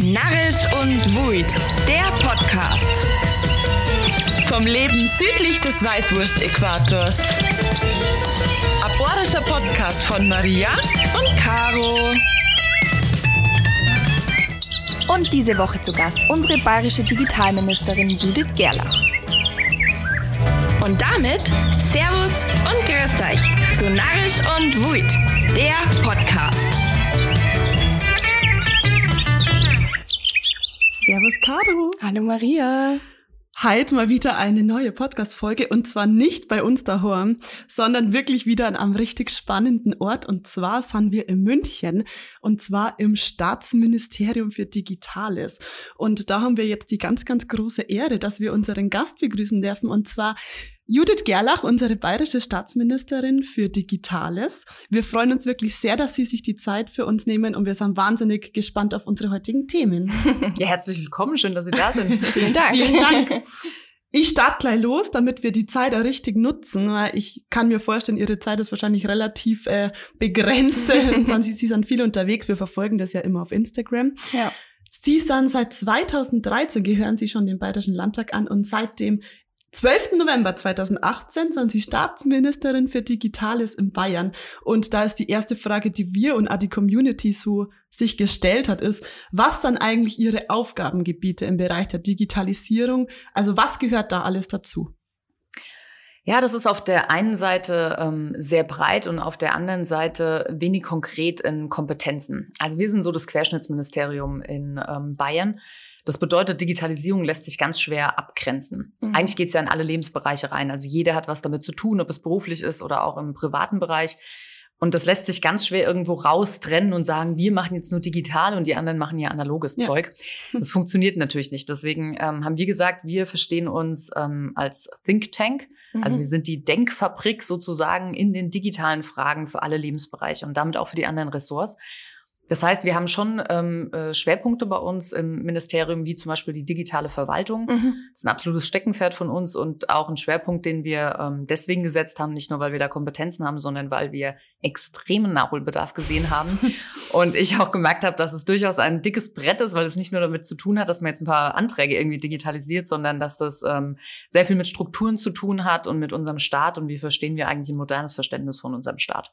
Narrisch und Wuid, der Podcast. Vom Leben südlich des Weißwurst-Äquators. Aborischer Podcast von Maria und Caro. Und diese Woche zu Gast unsere bayerische Digitalministerin Judith Gerlach. Und damit Servus und Grüßt euch zu Narrisch und Wuid, der Podcast. Servus Caro. Hallo Maria. Heute mal wieder eine neue Podcast-Folge und zwar nicht bei uns daheim, sondern wirklich wieder an einem richtig spannenden Ort und zwar sind wir in München und zwar im Staatsministerium für Digitales. Und da haben wir jetzt die ganz, ganz große Ehre, dass wir unseren Gast begrüßen dürfen und zwar Judith Gerlach, unsere bayerische Staatsministerin für Digitales. Wir freuen uns wirklich sehr, dass Sie sich die Zeit für uns nehmen und wir sind wahnsinnig gespannt auf unsere heutigen Themen. Ja, herzlich willkommen. Schön, dass Sie da sind. Vielen Dank. Vielen Dank. Ich starte gleich los, damit wir die Zeit auch richtig nutzen, ich kann mir vorstellen, Ihre Zeit ist wahrscheinlich relativ äh, begrenzt. Sie, Sie sind viel unterwegs, wir verfolgen das ja immer auf Instagram. Ja. Sie sind seit 2013, gehören Sie schon dem Bayerischen Landtag an und seit dem 12. November 2018 sind Sie Staatsministerin für Digitales in Bayern. Und da ist die erste Frage, die wir und die Community so sich gestellt hat, ist, was dann eigentlich Ihre Aufgabengebiete im Bereich der Digitalisierung, also was gehört da alles dazu? Ja, das ist auf der einen Seite ähm, sehr breit und auf der anderen Seite wenig konkret in Kompetenzen. Also wir sind so das Querschnittsministerium in ähm, Bayern. Das bedeutet, Digitalisierung lässt sich ganz schwer abgrenzen. Mhm. Eigentlich geht es ja in alle Lebensbereiche rein. Also jeder hat was damit zu tun, ob es beruflich ist oder auch im privaten Bereich. Und das lässt sich ganz schwer irgendwo raustrennen und sagen, wir machen jetzt nur digital und die anderen machen ja analoges ja. Zeug. Das funktioniert natürlich nicht. Deswegen ähm, haben wir gesagt, wir verstehen uns ähm, als Think Tank. Mhm. Also wir sind die Denkfabrik sozusagen in den digitalen Fragen für alle Lebensbereiche und damit auch für die anderen Ressorts. Das heißt, wir haben schon ähm, äh, Schwerpunkte bei uns im Ministerium, wie zum Beispiel die digitale Verwaltung. Mhm. Das ist ein absolutes Steckenpferd von uns und auch ein Schwerpunkt, den wir ähm, deswegen gesetzt haben, nicht nur, weil wir da Kompetenzen haben, sondern weil wir extremen Nachholbedarf gesehen haben. und ich auch gemerkt habe, dass es durchaus ein dickes Brett ist, weil es nicht nur damit zu tun hat, dass man jetzt ein paar Anträge irgendwie digitalisiert, sondern dass das ähm, sehr viel mit Strukturen zu tun hat und mit unserem Staat und wie verstehen wir eigentlich ein modernes Verständnis von unserem Staat.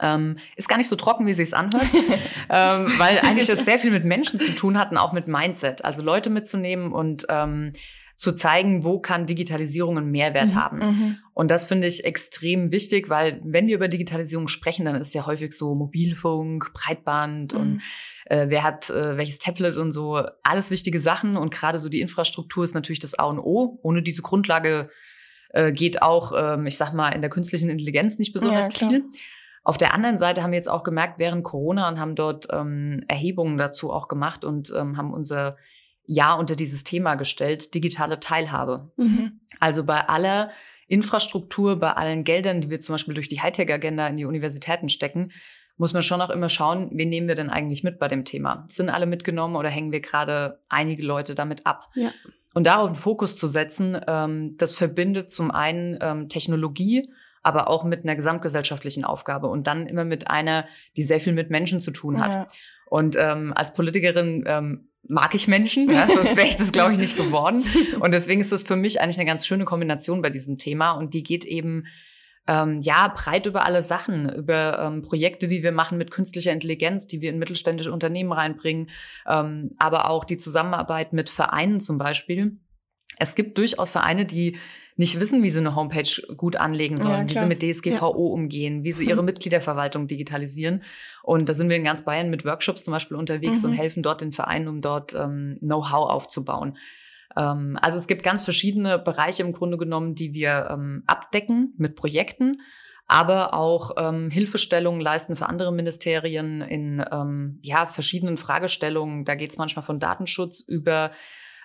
Ähm, ist gar nicht so trocken, wie sie es anhört, ähm, weil eigentlich es sehr viel mit Menschen zu tun hat und auch mit Mindset. Also Leute mitzunehmen und ähm, zu zeigen, wo kann Digitalisierung einen Mehrwert mhm, haben. Mhm. Und das finde ich extrem wichtig, weil wenn wir über Digitalisierung sprechen, dann ist es ja häufig so Mobilfunk, Breitband mhm. und äh, wer hat äh, welches Tablet und so, alles wichtige Sachen. Und gerade so die Infrastruktur ist natürlich das A und O. Ohne diese Grundlage äh, geht auch, ähm, ich sag mal, in der künstlichen Intelligenz nicht besonders ja, viel. Auf der anderen Seite haben wir jetzt auch gemerkt, während Corona und haben dort ähm, Erhebungen dazu auch gemacht und ähm, haben unser Ja unter dieses Thema gestellt, digitale Teilhabe. Mhm. Also bei aller Infrastruktur, bei allen Geldern, die wir zum Beispiel durch die Hightech-Agenda in die Universitäten stecken, muss man schon auch immer schauen, wen nehmen wir denn eigentlich mit bei dem Thema? Sind alle mitgenommen oder hängen wir gerade einige Leute damit ab? Ja. Und darauf einen Fokus zu setzen, ähm, das verbindet zum einen ähm, Technologie aber auch mit einer gesamtgesellschaftlichen Aufgabe und dann immer mit einer, die sehr viel mit Menschen zu tun hat. Ja. Und ähm, als Politikerin ähm, mag ich Menschen, ja, sonst wäre ich das, glaube ich, nicht geworden. Und deswegen ist das für mich eigentlich eine ganz schöne Kombination bei diesem Thema. Und die geht eben ähm, ja breit über alle Sachen, über ähm, Projekte, die wir machen mit künstlicher Intelligenz, die wir in mittelständische Unternehmen reinbringen, ähm, aber auch die Zusammenarbeit mit Vereinen zum Beispiel. Es gibt durchaus Vereine, die nicht wissen, wie sie eine Homepage gut anlegen sollen, ja, wie sie mit DSGVO ja. umgehen, wie sie ihre Mitgliederverwaltung digitalisieren. Und da sind wir in ganz Bayern mit Workshops zum Beispiel unterwegs mhm. und helfen dort den Vereinen, um dort ähm, Know-how aufzubauen. Ähm, also es gibt ganz verschiedene Bereiche im Grunde genommen, die wir ähm, abdecken mit Projekten aber auch ähm, Hilfestellungen leisten für andere Ministerien in ähm, ja, verschiedenen Fragestellungen. Da geht es manchmal von Datenschutz über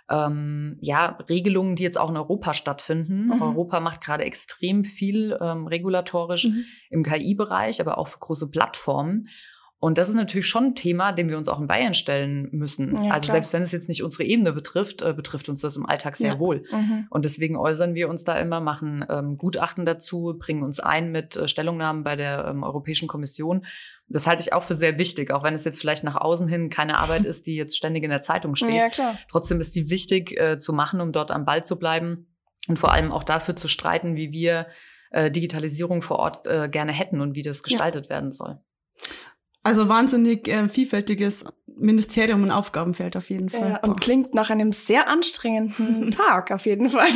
ähm, ja, Regelungen, die jetzt auch in Europa stattfinden. Mhm. Europa macht gerade extrem viel ähm, regulatorisch mhm. im KI-Bereich, aber auch für große Plattformen. Und das ist natürlich schon ein Thema, dem wir uns auch in Bayern stellen müssen. Ja, also klar. selbst wenn es jetzt nicht unsere Ebene betrifft, äh, betrifft uns das im Alltag sehr ja. wohl. Mhm. Und deswegen äußern wir uns da immer, machen ähm, Gutachten dazu, bringen uns ein mit äh, Stellungnahmen bei der ähm, Europäischen Kommission. Das halte ich auch für sehr wichtig, auch wenn es jetzt vielleicht nach außen hin keine Arbeit ist, die jetzt ständig in der Zeitung steht. Ja, klar. Trotzdem ist die wichtig äh, zu machen, um dort am Ball zu bleiben und vor allem auch dafür zu streiten, wie wir äh, Digitalisierung vor Ort äh, gerne hätten und wie das gestaltet ja. werden soll. Also wahnsinnig äh, vielfältiges Ministerium und Aufgabenfeld auf jeden Fall. Ja, und klingt nach einem sehr anstrengenden Tag auf jeden Fall.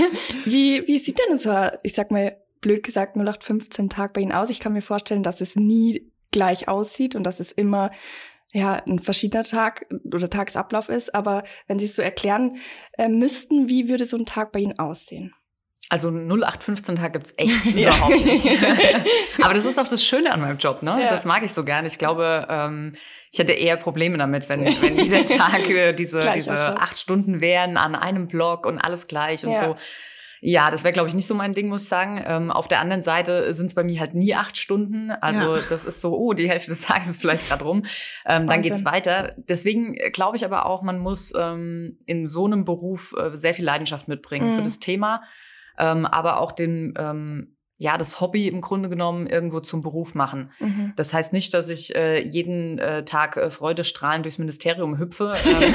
Wie, wie sieht denn so, ich sag mal, blöd gesagt, 0815 Tag bei Ihnen aus? Ich kann mir vorstellen, dass es nie gleich aussieht und dass es immer ja, ein verschiedener Tag oder Tagesablauf ist. Aber wenn Sie es so erklären äh, müssten, wie würde so ein Tag bei Ihnen aussehen? Also 0815 Tag gibt's echt überhaupt nicht. Aber das ist auch das Schöne an meinem Job, ne? Ja. Das mag ich so gern. Ich glaube, ähm, ich hätte eher Probleme damit, wenn, wenn jeder Tag äh, diese, diese acht Stunden wären an einem Block und alles gleich und ja. so. Ja, das wäre, glaube ich, nicht so mein Ding, muss ich sagen. Ähm, auf der anderen Seite sind es bei mir halt nie acht Stunden. Also ja. das ist so, oh, die Hälfte des Tages ist vielleicht gerade rum. Ähm, dann geht's weiter. Deswegen äh, glaube ich aber auch, man muss ähm, in so einem Beruf äh, sehr viel Leidenschaft mitbringen mhm. für das Thema ähm, aber auch den ähm, ja, das Hobby im Grunde genommen irgendwo zum Beruf machen. Mhm. Das heißt nicht, dass ich äh, jeden äh, Tag äh, freudestrahlend durchs Ministerium hüpfe, ähm,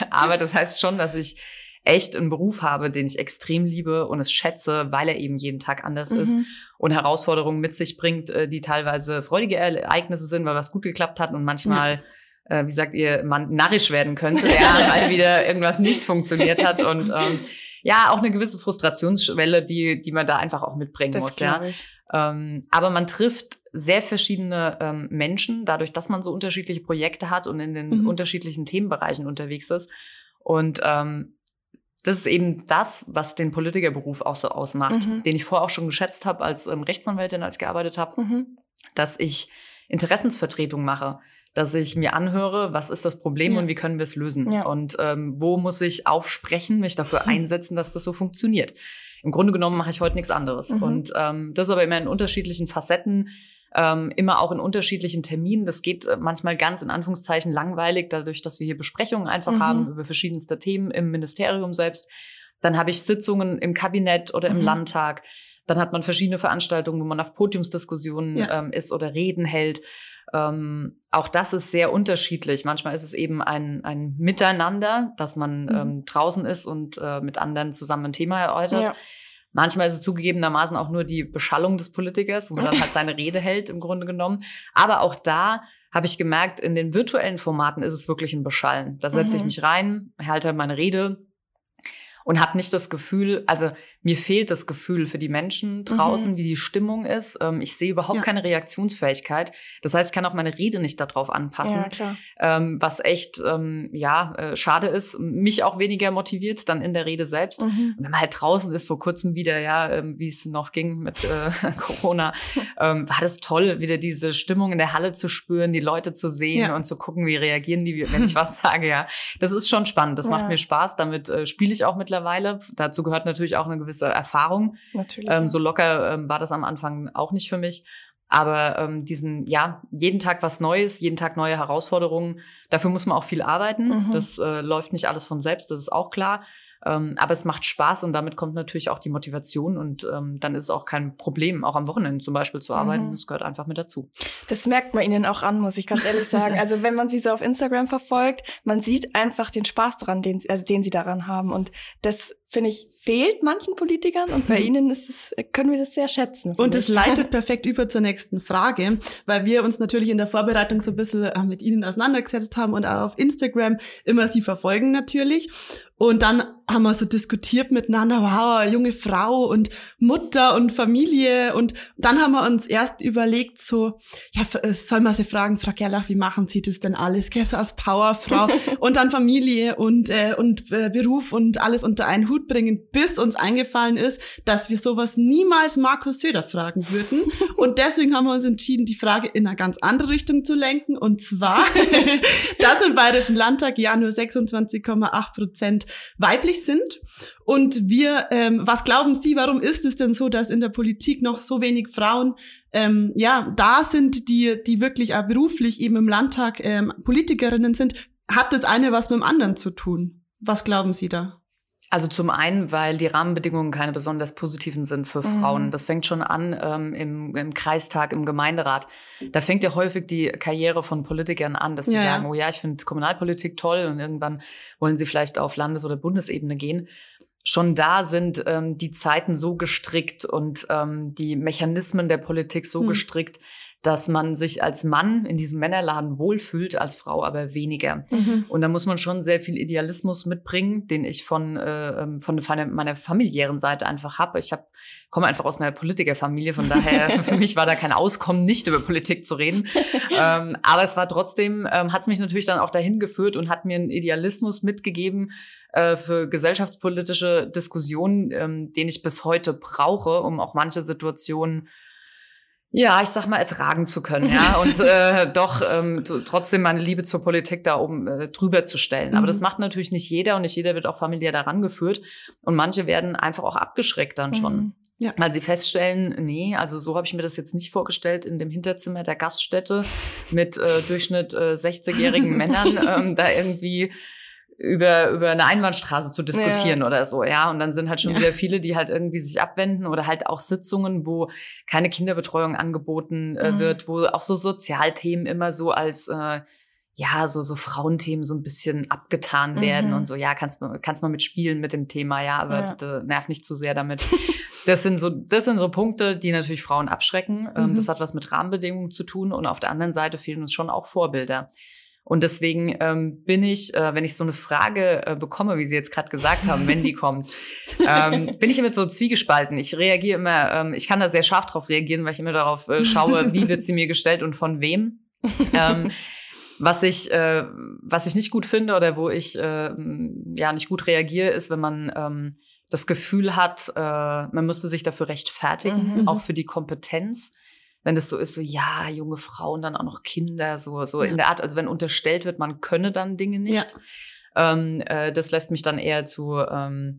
aber das heißt schon, dass ich echt einen Beruf habe, den ich extrem liebe und es schätze, weil er eben jeden Tag anders mhm. ist und Herausforderungen mit sich bringt, äh, die teilweise freudige Ereignisse sind, weil was gut geklappt hat und manchmal ja. äh, wie sagt ihr, man narrisch werden könnte, ja, weil wieder irgendwas nicht funktioniert hat und ähm, ja auch eine gewisse Frustrationsschwelle, die, die man da einfach auch mitbringen das muss. Ja. Ähm, aber man trifft sehr verschiedene ähm, Menschen, dadurch, dass man so unterschiedliche Projekte hat und in den mhm. unterschiedlichen Themenbereichen unterwegs ist. Und ähm, das ist eben das, was den Politikerberuf auch so ausmacht, mhm. den ich vorher auch schon geschätzt habe als ähm, Rechtsanwältin, als ich gearbeitet habe, mhm. dass ich Interessensvertretung mache dass ich mir anhöre, was ist das Problem ja. und wie können wir es lösen ja. und ähm, wo muss ich aufsprechen, mich dafür mhm. einsetzen, dass das so funktioniert. Im Grunde genommen mache ich heute nichts anderes mhm. und ähm, das aber immer in unterschiedlichen Facetten, ähm, immer auch in unterschiedlichen Terminen. Das geht äh, manchmal ganz in Anführungszeichen langweilig, dadurch, dass wir hier Besprechungen einfach mhm. haben über verschiedenste Themen im Ministerium selbst. Dann habe ich Sitzungen im Kabinett oder im mhm. Landtag. Dann hat man verschiedene Veranstaltungen, wo man auf Podiumsdiskussionen ja. ähm, ist oder Reden hält. Ähm, auch das ist sehr unterschiedlich. Manchmal ist es eben ein, ein Miteinander, dass man mhm. ähm, draußen ist und äh, mit anderen zusammen ein Thema erläutert. Ja. Manchmal ist es zugegebenermaßen auch nur die Beschallung des Politikers, wo man dann halt seine Rede hält, im Grunde genommen. Aber auch da habe ich gemerkt, in den virtuellen Formaten ist es wirklich ein Beschallen. Da setze mhm. ich mich rein, halte halt meine Rede, und habe nicht das Gefühl, also mir fehlt das Gefühl für die Menschen draußen, mhm. wie die Stimmung ist. Ähm, ich sehe überhaupt ja. keine Reaktionsfähigkeit. Das heißt, ich kann auch meine Rede nicht darauf anpassen, ja, ähm, was echt ähm, ja äh, schade ist. Mich auch weniger motiviert dann in der Rede selbst. Mhm. Und wenn man halt draußen ist, vor kurzem wieder, ja, ähm, wie es noch ging mit äh, Corona, ähm, war das toll, wieder diese Stimmung in der Halle zu spüren, die Leute zu sehen ja. und zu gucken, wie reagieren die, wenn ich was sage. Ja, das ist schon spannend. Das macht mir Spaß. Damit äh, spiele ich auch mittlerweile mittlerweile. Dazu gehört natürlich auch eine gewisse Erfahrung. Natürlich. Ähm, so locker ähm, war das am Anfang auch nicht für mich. Aber ähm, diesen, ja, jeden Tag was Neues, jeden Tag neue Herausforderungen, dafür muss man auch viel arbeiten. Mhm. Das äh, läuft nicht alles von selbst, das ist auch klar. Ähm, aber es macht Spaß und damit kommt natürlich auch die Motivation und ähm, dann ist es auch kein Problem, auch am Wochenende zum Beispiel zu arbeiten. Mhm. Das gehört einfach mit dazu. Das merkt man ihnen auch an, muss ich ganz ehrlich sagen. also wenn man sie so auf Instagram verfolgt, man sieht einfach den Spaß daran, den, also den sie daran haben. Und das finde ich, fehlt manchen Politikern und bei Ihnen ist es, können wir das sehr schätzen. Und es leitet perfekt über zur nächsten Frage, weil wir uns natürlich in der Vorbereitung so ein bisschen äh, mit Ihnen auseinandergesetzt haben und auch auf Instagram immer Sie verfolgen natürlich. Und dann haben wir so diskutiert miteinander, wow, junge Frau und Mutter und Familie. Und dann haben wir uns erst überlegt, so, ja, äh, soll man sie fragen, Frau Gerlach, wie machen Sie das denn alles? Gell, so als Powerfrau und dann Familie und, äh, und äh, Beruf und alles unter einen Hut bringen, bis uns eingefallen ist, dass wir sowas niemals Markus Söder fragen würden. Und deswegen haben wir uns entschieden, die Frage in eine ganz andere Richtung zu lenken. Und zwar, dass im Bayerischen Landtag ja nur 26,8 Prozent weiblich einig sind. Und wir, ähm, was glauben Sie, warum ist es denn so, dass in der Politik noch so wenig Frauen ähm, ja da sind, die, die wirklich auch beruflich eben im Landtag ähm, Politikerinnen sind? Hat das eine was mit dem anderen zu tun? Was glauben Sie da? Also zum einen, weil die Rahmenbedingungen keine besonders positiven sind für mhm. Frauen. Das fängt schon an ähm, im, im, Kreistag, im Gemeinderat. Da fängt ja häufig die Karriere von Politikern an, dass sie ja, sagen, ja. oh ja, ich finde Kommunalpolitik toll und irgendwann wollen sie vielleicht auf Landes- oder Bundesebene gehen. Schon da sind ähm, die Zeiten so gestrickt und ähm, die Mechanismen der Politik so mhm. gestrickt, dass man sich als Mann in diesem Männerladen wohlfühlt, als Frau aber weniger. Mhm. Und da muss man schon sehr viel Idealismus mitbringen, den ich von, äh, ähm, von meiner familiären Seite einfach habe. Ich hab, komme einfach aus einer Politikerfamilie, von daher für mich war da kein Auskommen, nicht über Politik zu reden. ähm, aber es war trotzdem, ähm, hat es mich natürlich dann auch dahin geführt und hat mir einen Idealismus mitgegeben, äh, für gesellschaftspolitische Diskussionen, ähm, den ich bis heute brauche, um auch manche Situationen ja, ich sag mal, ertragen zu können, ja, und äh, doch ähm, trotzdem meine Liebe zur Politik da oben äh, drüber zu stellen. Aber mhm. das macht natürlich nicht jeder und nicht jeder wird auch familiär daran geführt. Und manche werden einfach auch abgeschreckt dann schon. Mhm. Ja. Weil sie feststellen, nee, also so habe ich mir das jetzt nicht vorgestellt in dem Hinterzimmer der Gaststätte mit äh, Durchschnitt äh, 60-jährigen Männern ähm, da irgendwie über, über eine Einbahnstraße zu diskutieren ja. oder so, ja. Und dann sind halt schon ja. wieder viele, die halt irgendwie sich abwenden oder halt auch Sitzungen, wo keine Kinderbetreuung angeboten äh, mhm. wird, wo auch so Sozialthemen immer so als äh, ja, so, so Frauenthemen so ein bisschen abgetan werden mhm. und so, ja, kannst, kannst mal mitspielen mit dem Thema, ja, aber ja. bitte nerv nicht zu sehr damit. Das sind so, das sind so Punkte, die natürlich Frauen abschrecken. Ähm, mhm. Das hat was mit Rahmenbedingungen zu tun und auf der anderen Seite fehlen uns schon auch Vorbilder. Und deswegen ähm, bin ich, äh, wenn ich so eine Frage äh, bekomme, wie Sie jetzt gerade gesagt haben, wenn die kommt, ähm, bin ich immer so zwiegespalten. Ich reagiere immer, ähm, ich kann da sehr scharf drauf reagieren, weil ich immer darauf äh, schaue, wie wird sie mir gestellt und von wem. Ähm, was ich, äh, was ich nicht gut finde oder wo ich äh, ja nicht gut reagiere, ist, wenn man ähm, das Gefühl hat, äh, man müsste sich dafür rechtfertigen, mhm. auch für die Kompetenz wenn das so ist, so ja, junge Frauen, dann auch noch Kinder, so, so ja. in der Art, also wenn unterstellt wird, man könne dann Dinge nicht. Ja. Ähm, äh, das lässt mich dann eher zu ähm,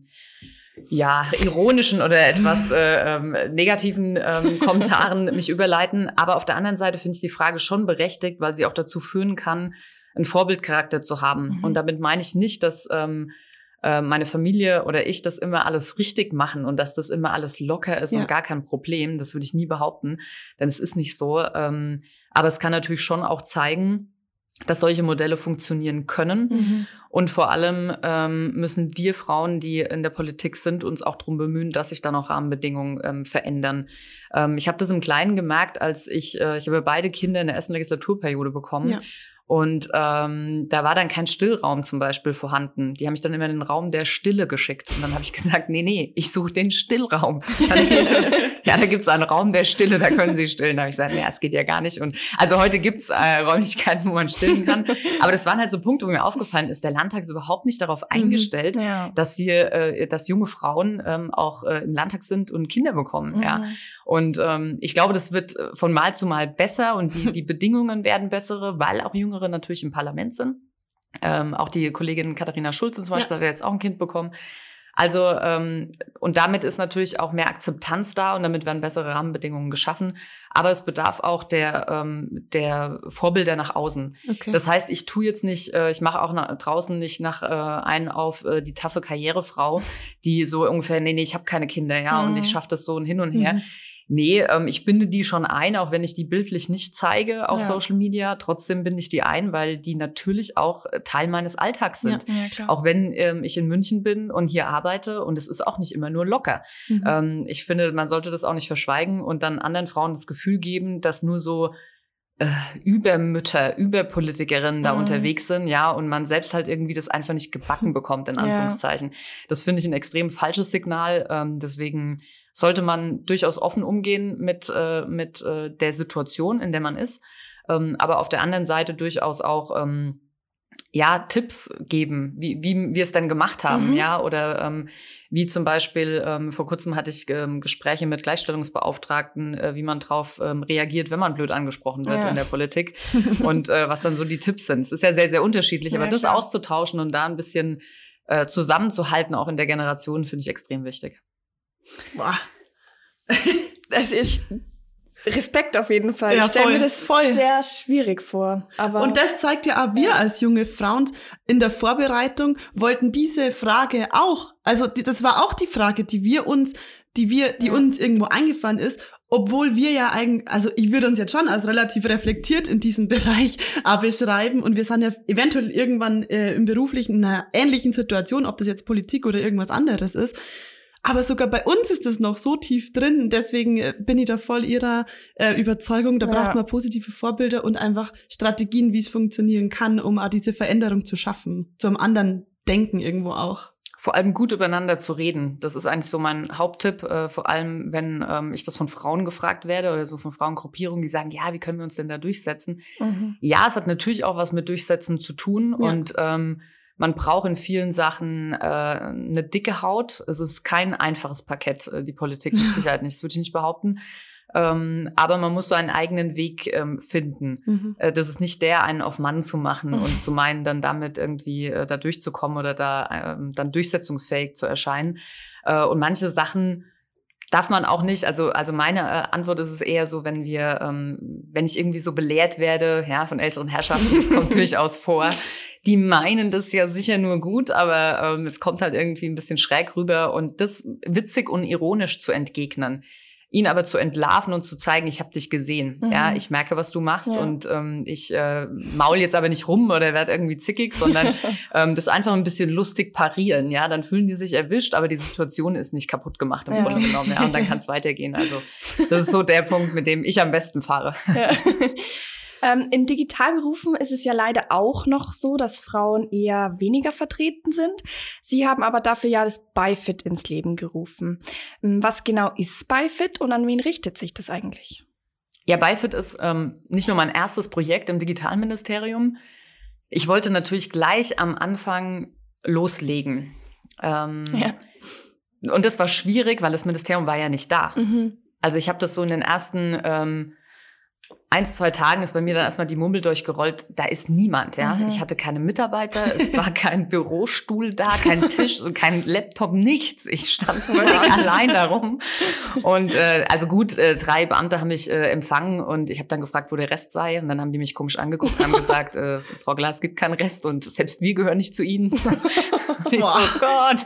ja, ironischen oder etwas äh, ähm, negativen ähm, Kommentaren mich überleiten. Aber auf der anderen Seite finde ich die Frage schon berechtigt, weil sie auch dazu führen kann, einen Vorbildcharakter zu haben. Mhm. Und damit meine ich nicht, dass ähm, äh, meine Familie oder ich das immer alles richtig machen und dass das immer alles locker ist ja. und gar kein Problem. Das würde ich nie behaupten, denn es ist nicht so. Ähm, aber es kann natürlich schon auch zeigen, dass solche Modelle funktionieren können. Mhm. Und vor allem ähm, müssen wir Frauen, die in der Politik sind, uns auch darum bemühen, dass sich dann auch Rahmenbedingungen ähm, verändern. Ähm, ich habe das im Kleinen gemerkt, als ich, äh, ich habe beide Kinder in der ersten Legislaturperiode bekommen. Ja. Und ähm, da war dann kein Stillraum zum Beispiel vorhanden. Die haben mich dann immer in den Raum der Stille geschickt. Und dann habe ich gesagt, nee, nee, ich suche den Stillraum. Dann hieß es, ja, da gibt's einen Raum der Stille, da können Sie stillen. Da habe ich gesagt, ja, es geht ja gar nicht. Und also heute gibt's äh, Räumlichkeiten, wo man stillen kann. Aber das waren halt so Punkte, wo mir aufgefallen ist, der Landtag ist überhaupt nicht darauf mhm, eingestellt, mhm, ja. dass hier, äh, dass junge Frauen ähm, auch äh, im Landtag sind und Kinder bekommen. Mhm. Ja. Und ähm, ich glaube, das wird äh, von Mal zu Mal besser und die, die Bedingungen werden bessere, weil auch junge Jüngere natürlich im Parlament sind. Ähm, auch die Kollegin Katharina Schulze zum Beispiel ja. hat jetzt auch ein Kind bekommen. Also, ähm, und damit ist natürlich auch mehr Akzeptanz da und damit werden bessere Rahmenbedingungen geschaffen. Aber es bedarf auch der, ähm, der Vorbilder nach außen. Okay. Das heißt, ich tue jetzt nicht, äh, ich mache auch nach, draußen nicht nach äh, einen auf äh, die taffe Karrierefrau, die so ungefähr, nee, nee, ich habe keine Kinder, ja, mhm. und ich schaffe das so ein Hin und Her. Mhm. Nee, ähm, ich binde die schon ein, auch wenn ich die bildlich nicht zeige auf ja. Social Media. Trotzdem binde ich die ein, weil die natürlich auch äh, Teil meines Alltags sind. Ja, ja, auch wenn ähm, ich in München bin und hier arbeite und es ist auch nicht immer nur locker. Mhm. Ähm, ich finde, man sollte das auch nicht verschweigen und dann anderen Frauen das Gefühl geben, dass nur so äh, Übermütter, Überpolitikerinnen da mhm. unterwegs sind, ja, und man selbst halt irgendwie das einfach nicht gebacken bekommt, in Anführungszeichen. Ja. Das finde ich ein extrem falsches Signal. Ähm, deswegen sollte man durchaus offen umgehen mit, äh, mit äh, der Situation, in der man ist. Ähm, aber auf der anderen Seite durchaus auch ähm, ja, Tipps geben, wie, wie wir es dann gemacht haben, mhm. ja, oder ähm, wie zum Beispiel, ähm, vor kurzem hatte ich ähm, Gespräche mit Gleichstellungsbeauftragten, äh, wie man drauf ähm, reagiert, wenn man blöd angesprochen wird ja. in der Politik und äh, was dann so die Tipps sind. Es ist ja sehr, sehr unterschiedlich, ja, aber das klar. auszutauschen und da ein bisschen äh, zusammenzuhalten, auch in der Generation, finde ich extrem wichtig. Boah. Das ist Respekt auf jeden Fall. Ja, ich stelle mir das voll. sehr schwierig vor. Aber Und das zeigt ja auch wir als junge Frauen in der Vorbereitung wollten diese Frage auch, also das war auch die Frage, die wir uns, die wir, die Ja. uns irgendwo eingefallen ist, obwohl wir ja eigentlich, also ich würde uns jetzt schon als relativ reflektiert in diesem Bereich beschreiben und wir sind ja eventuell irgendwann äh, im beruflichen in einer ähnlichen Situation, ob das jetzt Politik oder irgendwas anderes ist. Aber sogar bei uns ist das noch so tief drin. Deswegen äh, bin ich da voll ihrer äh, Überzeugung. Da Ja. braucht man positive Vorbilder und einfach Strategien, wie es funktionieren kann, um auch diese Veränderung zu schaffen. Zum anderen Denken irgendwo auch. Vor allem gut übereinander zu reden. Das ist eigentlich so mein Haupttipp, äh, vor allem wenn ähm, ich das von Frauen gefragt werde oder so von Frauengruppierungen, die sagen, ja, wie können wir uns denn da durchsetzen? Mhm. Ja, es hat natürlich auch was mit Durchsetzen zu tun Ja. und ähm, man braucht in vielen Sachen äh, eine dicke Haut. Es ist kein einfaches Parkett, äh, die Politik mit Sicherheit nicht, das würde ich nicht behaupten. Ähm, aber man muss so einen eigenen Weg ähm, finden. Äh, das ist nicht der, einen auf Mann zu machen und zu meinen, dann damit irgendwie äh, da durchzukommen oder da ähm, dann durchsetzungsfähig zu erscheinen. Äh, und manche Sachen darf man auch nicht, also, also meine äh, Antwort ist es eher so, wenn wir, ähm, wenn ich irgendwie so belehrt werde, ja, von älteren Herrschaften, das kommt durchaus vor, die meinen das ja sicher nur gut, aber ähm, es kommt halt irgendwie ein bisschen schräg rüber und das witzig und ironisch zu entgegnen ihn aber zu entlarven und zu zeigen, ich habe dich gesehen. Mhm. Ja, ich merke, was du machst Ja. und ähm, ich äh, maul jetzt aber nicht rum oder werde irgendwie zickig, sondern ähm, das einfach ein bisschen lustig parieren. Ja, dann fühlen die sich erwischt, aber die Situation ist nicht kaputt gemacht im Ja. Grunde genommen. Ja, und dann kann es weitergehen. Also das ist so der Punkt, mit dem ich am besten fahre. Ja. Ähm, in Digitalberufen ist es ja leider auch noch so, dass Frauen eher weniger vertreten sind. Sie haben aber dafür ja das BiFit ins Leben gerufen. Ähm, Was genau ist BiFit und an wen richtet sich das eigentlich? Ja, Bifit ist ähm, nicht nur mein erstes Projekt im Digitalministerium. Ich wollte natürlich gleich am Anfang loslegen. Ähm, Und das war schwierig, weil das Ministerium war ja nicht da. Mhm. Also ich habe das so in den ersten ähm, eins, zwei Tagen ist bei mir dann erstmal die Mummel durchgerollt. Da ist niemand, ja. Mhm. Ich hatte keine Mitarbeiter, es war kein Bürostuhl da, kein Tisch, so kein Laptop, nichts. Ich stand völlig allein darum. Und äh, also gut, äh, drei Beamte haben mich äh, empfangen und ich habe dann gefragt, wo der Rest sei. Und dann haben die mich komisch angeguckt und haben gesagt, äh, Frau Glas, es gibt keinen Rest und selbst wir gehören nicht zu Ihnen. Und ich so. Gott.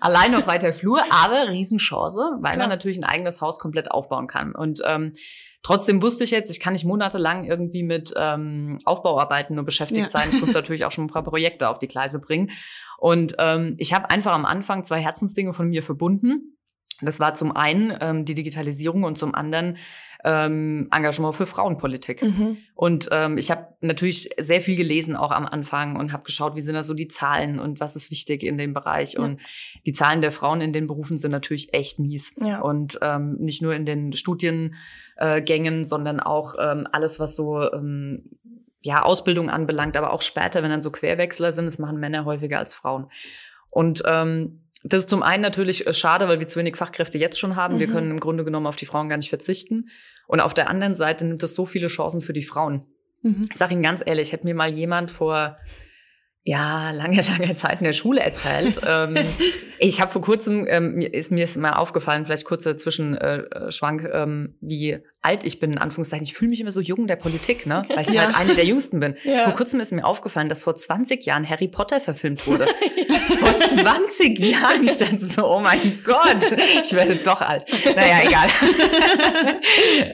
Allein auf weiter Flur, aber Riesenchance, weil Klar. man natürlich ein eigenes Haus komplett aufbauen kann. Und ähm, trotzdem wusste ich jetzt, ich kann nicht monatelang irgendwie mit ähm, Aufbauarbeiten nur beschäftigt Ja. sein. Ich muss natürlich auch schon ein paar Projekte auf die Gleise bringen. Und ähm, ich habe einfach am Anfang zwei Herzensdinge von mir verbunden. Das war zum einen ähm, die Digitalisierung und zum anderen ähm, Engagement für Frauenpolitik. Mhm. Und ähm, ich habe natürlich sehr viel gelesen auch am Anfang und habe geschaut, wie sind da so die Zahlen und was ist wichtig in dem Bereich. Ja. Und die Zahlen der Frauen in den Berufen sind natürlich echt mies. Ja. Und ähm, nicht nur in den Studiengängen, äh, sondern auch ähm, alles, was so ähm, ja, Ausbildung anbelangt, aber auch später, wenn dann so Querwechsler sind, das machen Männer häufiger als Frauen. Und ähm, das ist zum einen natürlich äh, schade, weil wir zu wenig Fachkräfte jetzt schon haben. Wir Mhm. können im Grunde genommen auf die Frauen gar nicht verzichten. Und auf der anderen Seite nimmt es so viele Chancen für die Frauen. Mhm. Ich sage Ihnen ganz ehrlich, hätte mir mal jemand vor ja, lange, lange Zeit in der Schule erzählt. ähm, ich habe vor kurzem, ähm, ist mir ist mal aufgefallen, vielleicht kurzer Zwischenschwank, ähm, wie alt ich bin, in Anführungszeichen. Ich fühle mich immer so jung in der Politik, ne? weil ich Ja. halt eine der Jüngsten bin. Ja. Vor kurzem ist mir aufgefallen, dass vor 20 Jahren Harry Potter verfilmt wurde. vor 20 Jahren. Ich dachte so, oh mein Gott, ich werde doch alt. Naja, egal.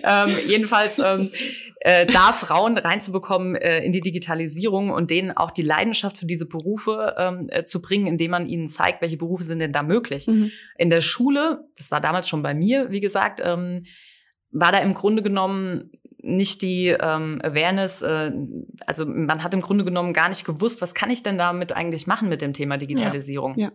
ähm, jedenfalls ähm, äh, da Frauen reinzubekommen äh, in die Digitalisierung und denen auch die Leidenschaft für diese Berufe ähm, äh, zu bringen, indem man ihnen zeigt, welche Berufe sind denn da möglich. Mhm. In der Schule, das war damals schon bei mir, wie gesagt, ähm, war da im Grunde genommen nicht die ähm, Awareness, äh, also man hat im Grunde genommen gar nicht gewusst, was kann ich denn damit eigentlich machen mit dem Thema Digitalisierung. Ja.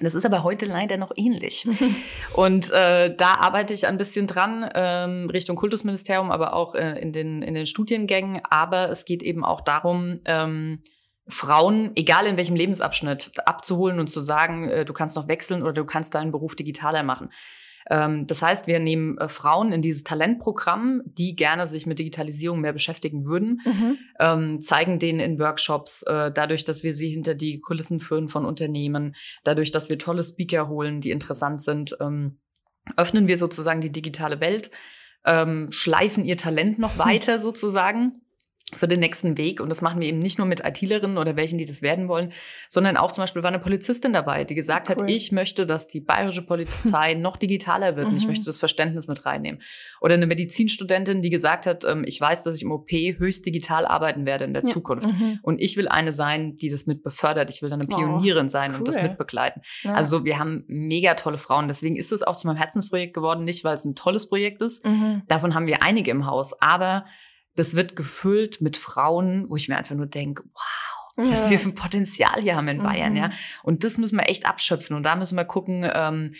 Das ist aber heute leider noch ähnlich. Und äh, da arbeite ich ein bisschen dran, ähm, Richtung Kultusministerium, aber auch äh, in, den, in den Studiengängen. Aber es geht eben auch darum, ähm, Frauen, egal in welchem Lebensabschnitt, abzuholen und zu sagen, äh, du kannst noch wechseln oder du kannst deinen Beruf digitaler machen. Ähm, das heißt, wir nehmen äh, Frauen in dieses Talentprogramm, die gerne sich mit Digitalisierung mehr beschäftigen würden, mhm. ähm, zeigen denen in Workshops, äh, dadurch, dass wir sie hinter die Kulissen führen von Unternehmen, dadurch, dass wir tolle Speaker holen, die interessant sind, ähm, öffnen wir sozusagen die digitale Welt, schleifen ihr Talent noch weiter sozusagen für den nächsten Weg. Und das machen wir eben nicht nur mit ITlerinnen oder welchen, die das werden wollen, sondern auch zum Beispiel war eine Polizistin dabei, die gesagt cool. hat, ich möchte, dass die bayerische Polizei noch digitaler wird und ich mhm. möchte das Verständnis mit reinnehmen. Oder eine Medizinstudentin, die gesagt hat, ähm, ich weiß, dass ich im OP höchst digital arbeiten werde in der ja. Zukunft. Mhm. Und ich will eine sein, die das mit befördert. Ich will dann eine Pionierin oh, sein cool. und das mitbegleiten. Ja. Also wir haben mega tolle Frauen. Deswegen ist es auch zu meinem Herzensprojekt geworden, nicht weil es ein tolles Projekt ist. Mhm. Davon haben wir einige im Haus. Aber das wird gefüllt mit Frauen, wo ich mir einfach nur denke, wow, ja. was wir für ein Potenzial hier haben in Bayern, mhm. ja. Und das müssen wir echt abschöpfen. Und da müssen wir gucken, ähm,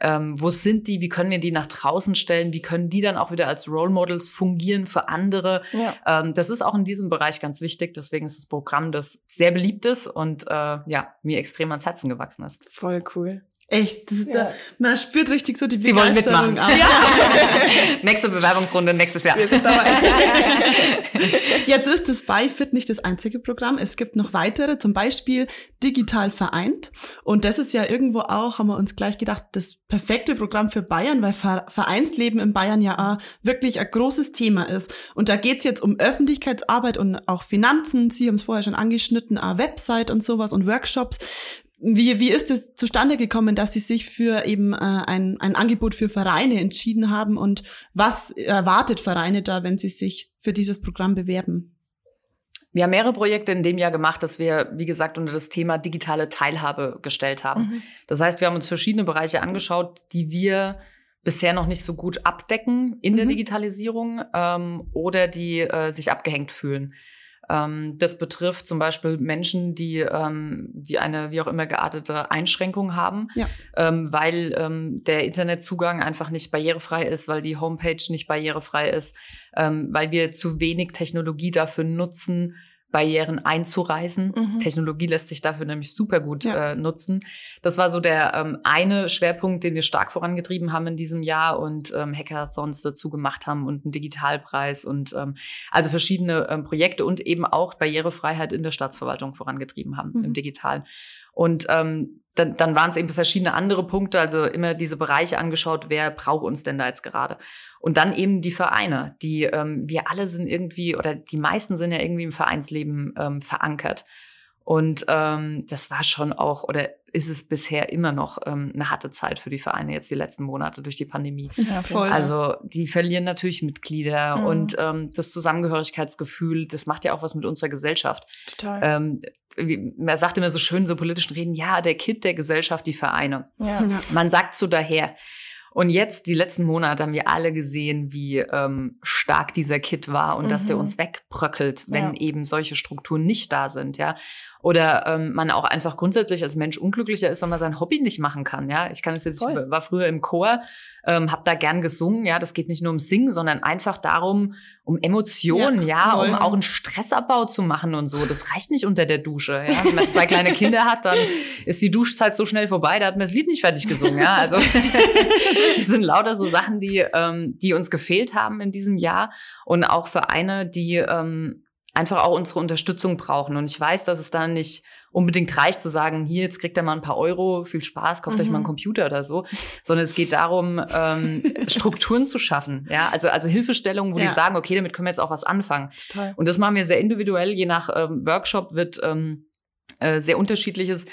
ähm, wo sind die, wie können wir die nach draußen stellen, wie können die dann auch wieder als Role Models fungieren für andere. Ja. Ähm, das ist auch in diesem Bereich ganz wichtig. Deswegen ist das Programm, das sehr beliebt ist und äh, ja, mir extrem ans Herzen gewachsen ist. Voll cool. Echt, das, ja. da, man spürt richtig so die Sie wollen mitmachen. Ja. Nächste Bewerbungsrunde nächstes Jahr. Wir sind dabei. Jetzt ist das ByFit nicht das einzige Programm. Es gibt noch weitere, zum Beispiel Digital Vereint. Und das ist ja irgendwo auch, haben wir uns gleich gedacht, das perfekte Programm für Bayern, weil Vereinsleben in Bayern ja wirklich ein großes Thema ist. Und da geht's jetzt um Öffentlichkeitsarbeit und auch Finanzen. Sie haben es vorher schon angeschnitten, eine Website und sowas und Workshops. Wie, wie ist es zustande gekommen, dass Sie sich für eben äh, ein, ein Angebot für Vereine entschieden haben und was erwartet Vereine da, wenn sie sich für dieses Programm bewerben? Wir haben mehrere Projekte in dem Jahr gemacht, dass wir, wie gesagt, unter das Thema digitale Teilhabe gestellt haben. Mhm. Das heißt, wir haben uns verschiedene Bereiche angeschaut, die wir bisher noch nicht so gut abdecken in mhm. der Digitalisierung ähm, oder die äh, sich abgehängt fühlen. Ähm, das betrifft zum Beispiel Menschen, die ähm, wie eine wie auch immer geartete Einschränkung haben, ja. ähm, weil ähm, der Internetzugang einfach nicht barrierefrei ist, weil die Homepage nicht barrierefrei ist, ähm, weil wir zu wenig Technologie dafür nutzen, Barrieren einzureißen. Mhm. Technologie lässt sich dafür nämlich super gut ja. äh, nutzen. Das war so der ähm, eine Schwerpunkt, den wir stark vorangetrieben haben in diesem Jahr und ähm, Hackathons dazu gemacht haben und einen Digitalpreis und ähm, also verschiedene ähm, Projekte und eben auch Barrierefreiheit in der Staatsverwaltung vorangetrieben haben mhm. im Digitalen. Und ähm, dann, dann waren es eben verschiedene andere Punkte, also immer diese Bereiche angeschaut, wer braucht uns denn da jetzt gerade? Und dann eben die Vereine, die ähm, wir alle sind irgendwie, oder die meisten sind ja irgendwie im Vereinsleben ähm, verankert. Und ähm, das war schon auch, oder ist es bisher immer noch ähm, eine harte Zeit für die Vereine jetzt die letzten Monate durch die Pandemie. Ja, voll. Also die verlieren natürlich Mitglieder mhm. und ähm, das Zusammengehörigkeitsgefühl, das macht ja auch was mit unserer Gesellschaft. Total. Ähm, man sagt immer so schön so politischen Reden, ja, der Kit der Gesellschaft, die Vereine. Ja. Man sagt so daher. Und jetzt, die letzten Monate, haben wir alle gesehen, wie ähm, stark dieser Kit war und mhm. dass der mhm. uns wegbröckelt, wenn ja. eben solche Strukturen nicht da sind, ja. Oder ähm, man auch einfach grundsätzlich als Mensch unglücklicher ist, wenn man sein Hobby nicht machen kann. Ja, ich kann es jetzt, Voll. ich war früher im Chor, ähm, habe da gern gesungen. Ja, das geht nicht nur ums Singen, sondern einfach darum, um Emotionen, ja, ja um auch einen Stressabbau zu machen und so. Das reicht nicht unter der Dusche. Ja? Wenn man zwei kleine Kinder hat, dann ist die Duschzeit so schnell vorbei, da hat man das Lied nicht fertig gesungen. Ja, also das sind lauter so Sachen, die ähm, die uns gefehlt haben in diesem Jahr und auch für eine, die ähm, einfach auch unsere Unterstützung brauchen. Und ich weiß, dass es dann nicht unbedingt reicht zu sagen, hier, jetzt kriegt er mal ein paar Euro, viel Spaß, kauft mhm. euch mal einen mhm. Computer oder so, sondern es geht darum, ähm, Strukturen zu schaffen. Ja, also, also Hilfestellungen, wo ja. die sagen, okay, damit können wir jetzt auch was anfangen. Total. Und das machen wir sehr individuell, je nach ähm, Workshop wird ähm, äh, sehr unterschiedliches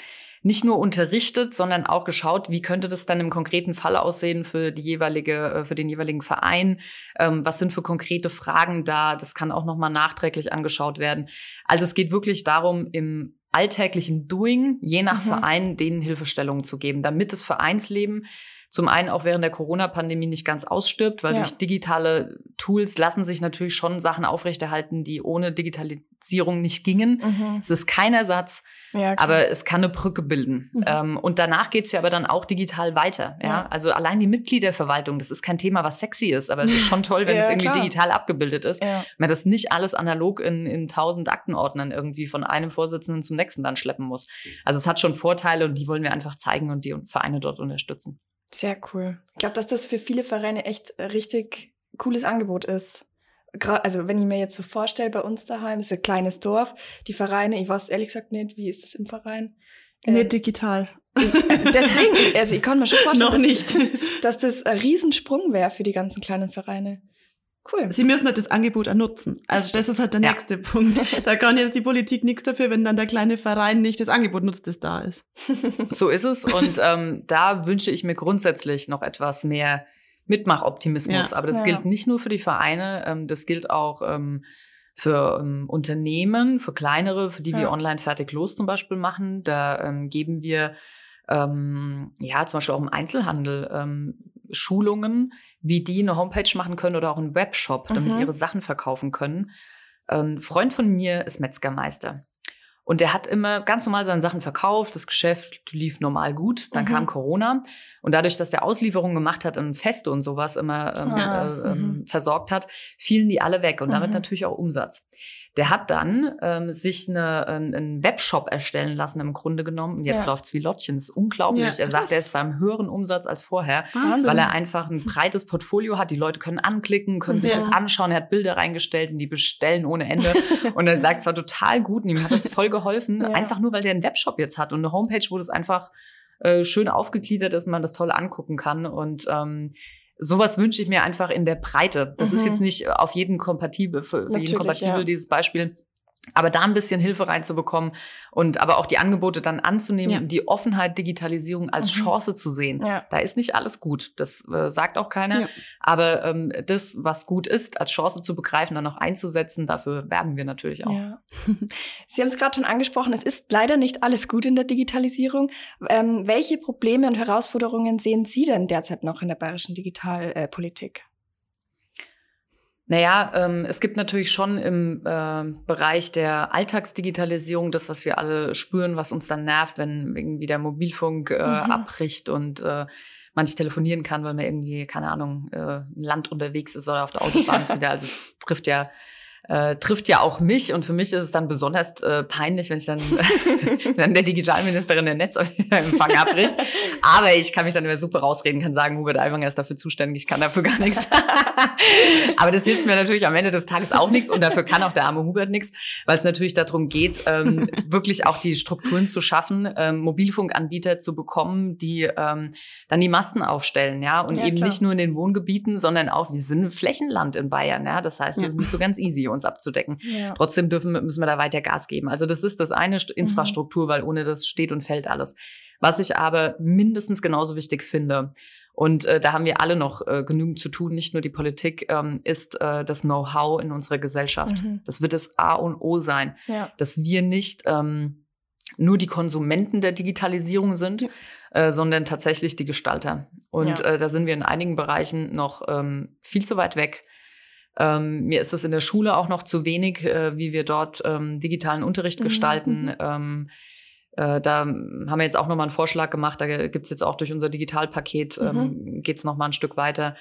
nicht nur unterrichtet, sondern auch geschaut, wie könnte das dann im konkreten Fall aussehen für die jeweilige, äh, für den jeweiligen Verein? Ähm, was sind für konkrete Fragen da? Das kann auch nochmal nachträglich angeschaut werden. Also es geht wirklich darum, im alltäglichen Doing, je nach mhm. Verein, denen Hilfestellungen zu geben, damit das Vereinsleben zum einen auch während der Corona-Pandemie nicht ganz ausstirbt, weil ja. durch digitale Tools lassen sich natürlich schon Sachen aufrechterhalten, die ohne Digitalisierung nicht gingen. Mhm. Es ist kein Ersatz, ja, aber es kann eine Brücke bilden. Mhm. Ähm, und danach geht's ja aber dann auch digital weiter. Ja? ja? Also allein die Mitgliederverwaltung, das ist kein Thema, was sexy ist, aber es ist schon toll, wenn es irgendwie klar. digital abgebildet ist. Man das nicht alles analog in, in tausend Aktenordnern irgendwie von einem Vorsitzenden zum nächsten dann schleppen muss. Also es hat schon Vorteile und die wollen wir einfach zeigen und die Vereine dort unterstützen. Sehr cool. Ich glaube, dass das für viele Vereine echt richtig cooles Angebot ist. Also wenn ich mir jetzt so vorstelle, bei uns daheim ist ein kleines Dorf, die Vereine, ich weiß ehrlich gesagt nicht, wie ist das im Verein? Nicht ähm, digital. Deswegen, also ich kann mir schon vorstellen, Noch nicht. Dass, dass das ein Riesensprung wäre für die ganzen kleinen Vereine. Cool. Sie müssen halt das Angebot auch nutzen. Also das ist halt der ja. nächste Punkt. Da kann jetzt die Politik nichts dafür, wenn dann der kleine Verein nicht das Angebot nutzt, das da ist. So ist es. Und ähm, da wünsche ich mir grundsätzlich noch etwas mehr Mitmachoptimismus. Ja. Aber das ja. gilt nicht nur für die Vereine, ähm, das gilt auch ähm, für ähm, Unternehmen, für kleinere, für die wir online fertig los zum Beispiel machen. Da ähm, geben wir ähm, ja zum Beispiel auch im Einzelhandel ähm, Schulungen, wie die eine Homepage machen können oder auch einen Webshop, damit mhm. ihre Sachen verkaufen können. Ein Freund von mir ist Metzgermeister. Und der hat immer ganz normal seine Sachen verkauft, das Geschäft lief normal gut. Dann mhm. kam Corona und dadurch, dass der Auslieferungen gemacht hat und Feste und sowas immer ähm, ah, äh, mhm. versorgt hat, fielen die alle weg und damit mhm. natürlich auch Umsatz. Der hat dann ähm, sich eine, einen Webshop erstellen lassen im Grunde genommen. Und jetzt ja. läuft's wie Lottchen. Das ist unglaublich. Ja, er sagt, er ist beim höheren Umsatz als vorher, Wahnsinn. weil er einfach ein breites Portfolio hat. Die Leute können anklicken, können sich ja. das anschauen. Er hat Bilder reingestellt und die bestellen ohne Ende. und er sagt zwar total gut und ihm hat das voll geholfen, einfach nur, weil der einen Webshop jetzt hat und eine Homepage, wo das einfach äh, schön aufgegliedert ist, man das toll angucken kann. Und ähm, sowas wünsche ich mir einfach in der Breite. Das mhm. ist jetzt nicht auf jeden kompatibel, für, für jeden kompatibel, ja. dieses Beispiel. Aber da ein bisschen Hilfe reinzubekommen und aber auch die Angebote dann anzunehmen, ja. die Offenheit, Digitalisierung als mhm. Chance zu sehen. Ja. Da ist nicht alles gut. Das äh, sagt auch keiner. Ja. Aber ähm, das, was gut ist, als Chance zu begreifen, dann auch einzusetzen, dafür werben wir natürlich auch. Ja. Sie haben es gerade schon angesprochen, es ist leider nicht alles gut in der Digitalisierung. Ähm, welche Probleme und Herausforderungen sehen Sie denn derzeit noch in der bayerischen Digitalpolitik? Naja, ähm, es gibt natürlich schon im äh, Bereich der Alltagsdigitalisierung das, was wir alle spüren, was uns dann nervt, wenn irgendwie der Mobilfunk äh, mhm. abbricht und äh, man nicht telefonieren kann, weil man irgendwie, keine Ahnung, äh, ein Land unterwegs ist oder auf der Autobahn ist wieder. Also es trifft ja äh, trifft ja auch mich und für mich ist es dann besonders äh, peinlich, wenn ich dann, dann der Digitalministerin der Netzempfang abbricht. Aber ich kann mich dann immer super rausreden, kann sagen, Hubert Aiwanger ist dafür zuständig, ich kann dafür gar nichts. Aber das hilft mir natürlich am Ende des Tages auch nichts und dafür kann auch der arme Hubert nichts, weil es natürlich darum geht, ähm, wirklich auch die Strukturen zu schaffen, ähm, Mobilfunkanbieter zu bekommen, die ähm, dann die Masten aufstellen, ja, und ja, eben klar. nicht nur in den Wohngebieten, sondern auch, wir sind ein Flächenland in Bayern, ja, das heißt, es ja. ist nicht so ganz easy uns abzudecken. Ja. Trotzdem dürfen, müssen wir da weiter Gas geben. Also das ist das eine mhm. Infrastruktur, mhm. weil ohne das steht und fällt alles. Was ich aber mindestens genauso wichtig finde, und äh, da haben wir alle noch äh, genügend zu tun, nicht nur die Politik, ähm, ist äh, das Know-how in unserer Gesellschaft. Mhm. Das wird das A und O sein, ja. dass wir nicht ähm, nur die Konsumenten der Digitalisierung sind, ja. äh, sondern tatsächlich die Gestalter. Und ja. äh, da sind wir in einigen Bereichen noch ähm, viel zu weit weg. Ähm, mir ist es in der Schule auch noch zu wenig, äh, wie wir dort ähm, digitalen Unterricht mhm. gestalten. Mhm. Ähm, äh, da haben wir jetzt auch nochmal einen Vorschlag gemacht. Da gibt es jetzt auch durch unser Digitalpaket, mhm. ähm, geht es nochmal ein Stück weiter.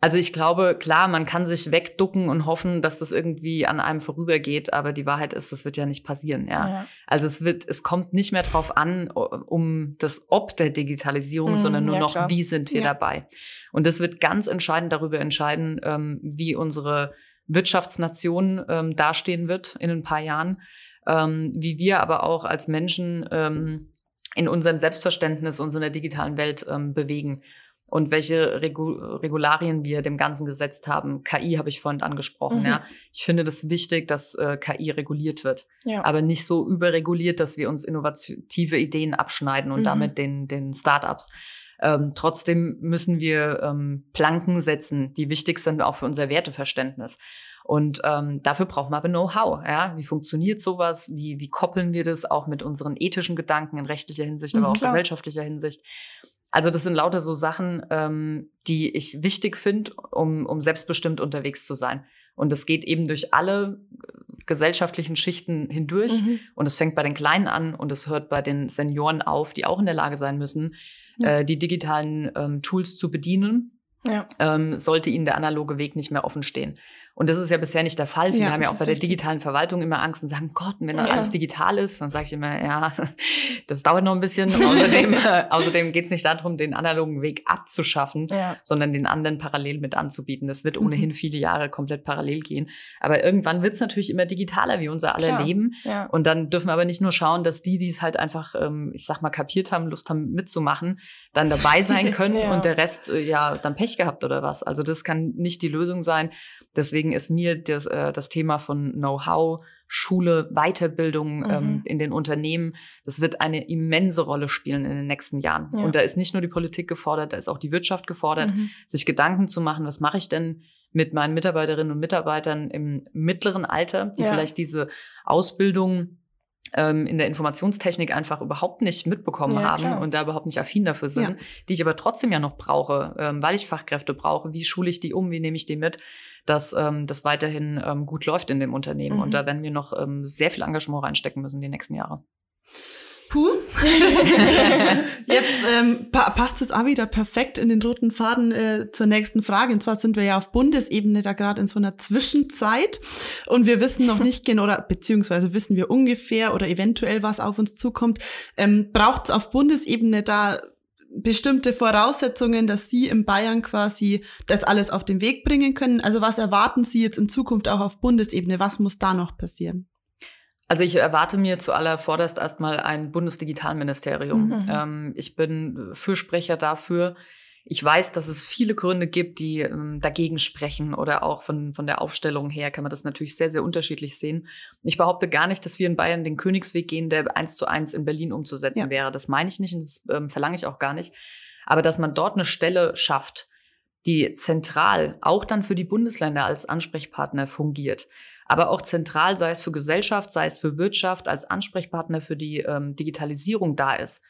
Also ich glaube, klar, man kann sich wegducken und hoffen, dass das irgendwie an einem vorübergeht, aber die Wahrheit ist, das wird ja nicht passieren, ja. ja. Also es wird, es kommt nicht mehr drauf an, um das Ob der Digitalisierung, mhm, sondern nur ja, noch, klar. wie sind wir ja. dabei. Und das wird ganz entscheidend darüber entscheiden, ähm, wie unsere Wirtschaftsnation ähm, dastehen wird in ein paar Jahren, ähm, wie wir aber auch als Menschen ähm, in unserem Selbstverständnis uns in der digitalen Welt ähm, bewegen und welche Regu Regularien wir dem Ganzen gesetzt haben. KI habe ich vorhin angesprochen. Mhm. Ja. Ich finde das wichtig, dass äh, KI reguliert wird, ja. aber nicht so überreguliert, dass wir uns innovative Ideen abschneiden und mhm. damit den, den Startups. Ähm, trotzdem müssen wir ähm, Planken setzen, die wichtig sind auch für unser Werteverständnis. Und ähm, dafür brauchen wir aber Know-how. Ja? Wie funktioniert sowas? Wie, wie koppeln wir das auch mit unseren ethischen Gedanken in rechtlicher Hinsicht, aber mhm, auch gesellschaftlicher Hinsicht? Also das sind lauter so Sachen, ähm, die ich wichtig finde, um, um selbstbestimmt unterwegs zu sein. Und das geht eben durch alle äh, gesellschaftlichen Schichten hindurch. Mhm. Und es fängt bei den Kleinen an und es hört bei den Senioren auf, die auch in der Lage sein müssen, ja. äh, die digitalen ähm, Tools zu bedienen. Ja. Ähm, sollte ihnen der analoge Weg nicht mehr offen stehen. Und das ist ja bisher nicht der Fall. Viele Ja, haben ja auch bei der digitalen Verwaltung immer Angst und sagen, Gott, wenn dann Ja. alles digital ist, dann sage ich immer, ja, das dauert noch ein bisschen. Außerdem, äh, außerdem geht es nicht darum, den analogen Weg abzuschaffen, Ja. sondern den anderen parallel mit anzubieten. Das wird Mhm. ohnehin viele Jahre komplett parallel gehen. Aber irgendwann wird es natürlich immer digitaler, wie unser aller. Leben. Und dann dürfen wir aber nicht nur schauen, dass die, die es halt einfach, ähm, ich sag mal, kapiert haben, Lust haben mitzumachen, dann dabei sein können und der Rest äh, ja dann Pech gehabt oder was. Also das kann nicht die Lösung sein. Deswegen ist mir das, äh, das Thema von Know-how, Schule, Weiterbildung Mhm. ähm, in den Unternehmen, das wird eine immense Rolle spielen in den nächsten Jahren. Ja. Und da ist nicht nur die Politik gefordert, da ist auch die Wirtschaft gefordert, Mhm. sich Gedanken zu machen, was mache ich denn mit meinen Mitarbeiterinnen und Mitarbeitern im mittleren Alter, die Ja. vielleicht diese Ausbildung ähm, in der Informationstechnik einfach überhaupt nicht mitbekommen Ja, haben klar. und da überhaupt nicht affin dafür sind, Ja. die ich aber trotzdem ja noch brauche, ähm, weil ich Fachkräfte brauche. Wie schule ich die um? Wie nehme ich die mit? Dass ähm, das weiterhin ähm, gut läuft in dem Unternehmen. Mhm. Und da werden wir noch ähm, sehr viel Engagement reinstecken müssen die nächsten Jahre. Puh. jetzt ähm, pa passt es auch wieder perfekt in den roten Faden äh, zur nächsten Frage. Und zwar sind wir ja auf Bundesebene da gerade in so einer Zwischenzeit und wir wissen noch nicht genau, oder beziehungsweise wissen wir ungefähr oder eventuell, was auf uns zukommt. Ähm, Braucht es auf Bundesebene da bestimmte Voraussetzungen, dass Sie in Bayern quasi das alles auf den Weg bringen können? Also was erwarten Sie jetzt in Zukunft auch auf Bundesebene? Was muss da noch passieren? Also ich erwarte mir zuallervorderst erstmal ein Bundesdigitalministerium. Mhm. Ähm, ich bin Fürsprecher dafür. Ich weiß, dass es viele Gründe gibt, die ähm, dagegen sprechen oder auch von, von der Aufstellung her kann man das natürlich sehr, sehr unterschiedlich sehen. Ich behaupte gar nicht, dass wir in Bayern den Königsweg gehen, der eins zu eins in Berlin umzusetzen Ja. wäre. Das meine ich nicht und das ähm, verlange ich auch gar nicht. Aber dass man dort eine Stelle schafft, die zentral auch dann für die Bundesländer als Ansprechpartner fungiert, aber auch zentral, sei es für Gesellschaft, sei es für Wirtschaft, als Ansprechpartner für die ähm, Digitalisierung da ist.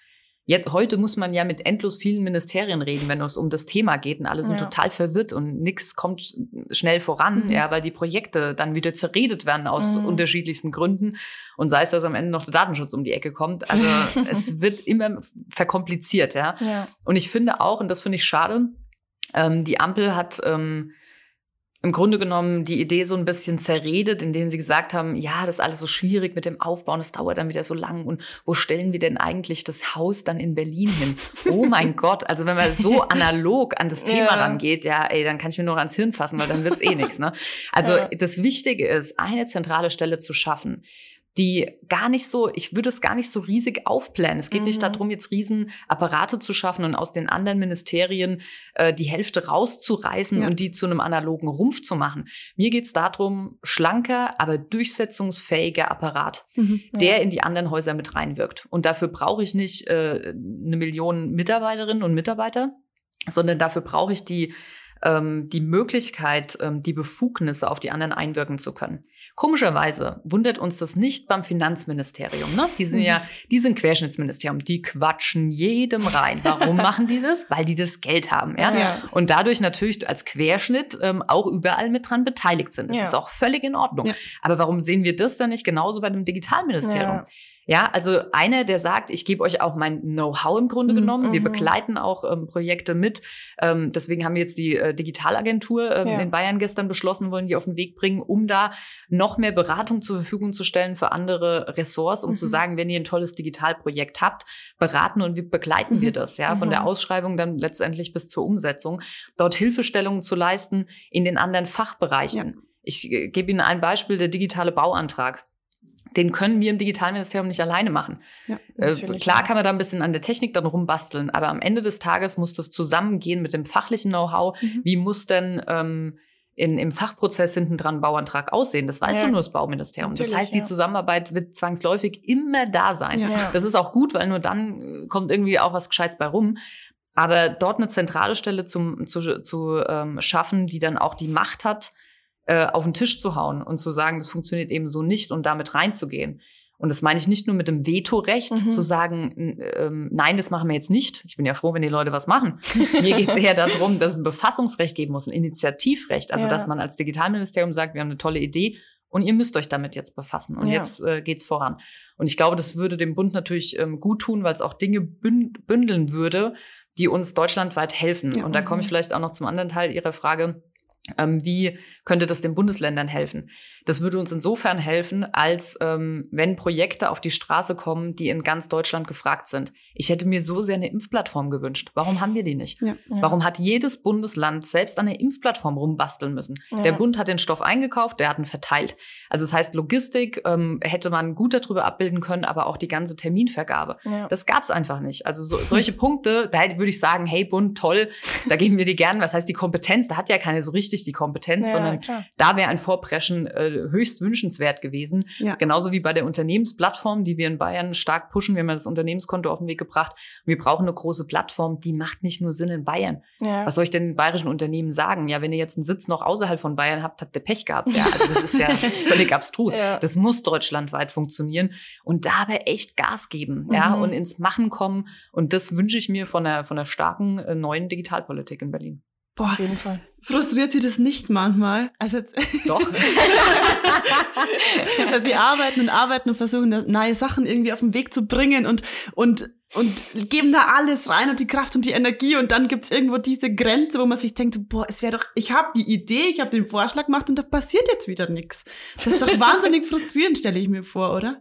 Jetzt, heute muss man ja mit endlos vielen Ministerien reden, wenn es um das Thema geht und alle sind Ja. total verwirrt und nichts kommt schnell voran, Mhm. ja, weil die Projekte dann wieder zerredet werden aus Mhm. unterschiedlichsten Gründen und sei es, dass am Ende noch der Datenschutz um die Ecke kommt. Also es wird immer verkompliziert, ja. Ja. Und ich finde auch, und das finde ich schade, ähm, die Ampel hat ähm, im Grunde genommen die Idee so ein bisschen zerredet, indem sie gesagt haben, ja, das ist alles so schwierig mit dem Aufbauen, das dauert dann wieder so lang und wo stellen wir denn eigentlich das Haus dann in Berlin hin? Oh mein Gott, also wenn man so analog an das Thema Ja. rangeht, ja, ey, dann kann ich mir nur ans Hirn fassen, weil dann wird's eh nichts. Ne? Also Ja. das Wichtige ist, eine zentrale Stelle zu schaffen, die gar nicht so, ich würde es gar nicht so riesig aufplanen. Es geht nicht Mhm. darum, jetzt riesen Apparate zu schaffen und aus den anderen Ministerien äh, die Hälfte rauszureißen Ja. und die zu einem analogen Rumpf zu machen. Mir geht es darum, schlanker, aber durchsetzungsfähiger Apparat, Mhm. der in die anderen Häuser mit reinwirkt. Und dafür brauche ich nicht äh, eine Million Mitarbeiterinnen und Mitarbeiter, sondern dafür brauche ich die ähm, die Möglichkeit, ähm, die Befugnisse auf die anderen einwirken zu können. Komischerweise wundert uns das nicht beim Finanzministerium. Ne? Die sind Mhm. ja, die sind Querschnittsministerium, die quatschen jedem rein. Warum machen die das? Weil die das Geld haben. Ja? Ja. Und dadurch natürlich als Querschnitt ähm, auch überall mit dran beteiligt sind. Das Ja. ist auch völlig in Ordnung. Ja. Aber warum sehen wir das dann nicht genauso bei dem Digitalministerium? Ja. Ja, also einer, der sagt, ich gebe euch auch mein Know-how im Grunde Mhm, genommen. Wir mhm. begleiten auch ähm, Projekte mit. Ähm, deswegen haben wir jetzt die äh, Digitalagentur ähm, Ja. in Bayern gestern beschlossen, wollen die auf den Weg bringen, um da noch mehr Beratung zur Verfügung zu stellen für andere Ressorts, um Mhm. zu sagen, wenn ihr ein tolles Digitalprojekt habt, beraten und wir begleiten wir Mhm. das, ja, von Mhm. der Ausschreibung dann letztendlich bis zur Umsetzung, dort Hilfestellungen zu leisten in den anderen Fachbereichen. Ich äh, gebe Ihnen ein Beispiel, der digitale Bauantrag. Den können wir im Digitalministerium nicht alleine machen. Ja, Äh, klar kann man da ein bisschen an der Technik dann rumbasteln, aber am Ende des Tages muss das zusammengehen mit dem fachlichen Know-how. Mhm. Wie muss denn ähm, in, im Fachprozess hinten dran Bauantrag aussehen? Das weiß Ja. doch nur das Bauministerium. das Natürlich, heißt, die. Zusammenarbeit wird zwangsläufig immer da sein. Ja. Ja. Das ist auch gut, weil nur dann äh, kommt irgendwie auch was Gescheites bei rum. Aber dort eine zentrale Stelle zum, zu, zu ähm, schaffen, die dann auch die Macht hat, äh, auf den Tisch zu hauen und zu sagen, das funktioniert eben so nicht und damit reinzugehen. Und das meine ich nicht nur mit dem Vetorecht, Mhm. zu sagen, ähm, nein, das machen wir jetzt nicht. Ich bin ja froh, wenn die Leute was machen. Mir geht es eher darum, dass es ein Befassungsrecht geben muss, ein Initiativrecht. Also, Ja. dass man als Digitalministerium sagt, wir haben eine tolle Idee und ihr müsst euch damit jetzt befassen. Und Ja. jetzt äh, geht's voran. Und ich glaube, das würde dem Bund natürlich ähm, gut tun, weil es auch Dinge bünd bündeln würde, die uns deutschlandweit helfen. Ja. Und da komme ich Mhm. vielleicht auch noch zum anderen Teil Ihrer Frage. Ähm, wie könnte das den Bundesländern helfen? Das würde uns insofern helfen, als ähm, wenn Projekte auf die Straße kommen, die in ganz Deutschland gefragt sind. Ich hätte mir so sehr eine Impfplattform gewünscht. Warum haben wir die nicht? Ja, ja. Warum hat jedes Bundesland selbst an der Impfplattform rumbasteln müssen? Ja. Der Bund hat den Stoff eingekauft, der hat ihn verteilt. Also das heißt, Logistik ähm, hätte man gut darüber abbilden können, aber auch die ganze Terminvergabe. Das gab es einfach nicht. Also so, solche Punkte, da würde ich sagen, hey Bund, toll, da geben wir dir gerne. Was heißt die Kompetenz? Da hat ja keine so richtig die Kompetenz, sondern da wäre ein Vorpreschen äh, höchst wünschenswert gewesen. Ja. Genauso wie bei der Unternehmensplattform, die wir in Bayern stark pushen. Wir haben das Unternehmenskonto auf den Weg gebracht. Wir brauchen eine große Plattform, die macht nicht nur Sinn in Bayern. Ja. Was soll ich denn den bayerischen Unternehmen sagen? Ja, wenn ihr jetzt einen Sitz noch außerhalb von Bayern habt, habt ihr Pech gehabt. Ja, also das ist ja völlig abstrus. Ja. Das muss deutschlandweit funktionieren und dabei echt Gas geben, ja, mhm. und ins Machen kommen. Und das wünsche ich mir von einer, von einer starken äh, neuen Digitalpolitik in Berlin. Boah, auf jeden Fall. Frustriert Sie das nicht manchmal? Also jetzt Doch. Weil Sie arbeiten und arbeiten und versuchen, neue Sachen irgendwie auf den Weg zu bringen und, und, und geben da alles rein und die Kraft und die Energie und dann gibt's irgendwo diese Grenze, wo man sich denkt, boah, es wäre doch, ich habe die Idee, ich habe den Vorschlag gemacht und da passiert jetzt wieder nichts. Das ist doch wahnsinnig frustrierend, stelle ich mir vor, oder?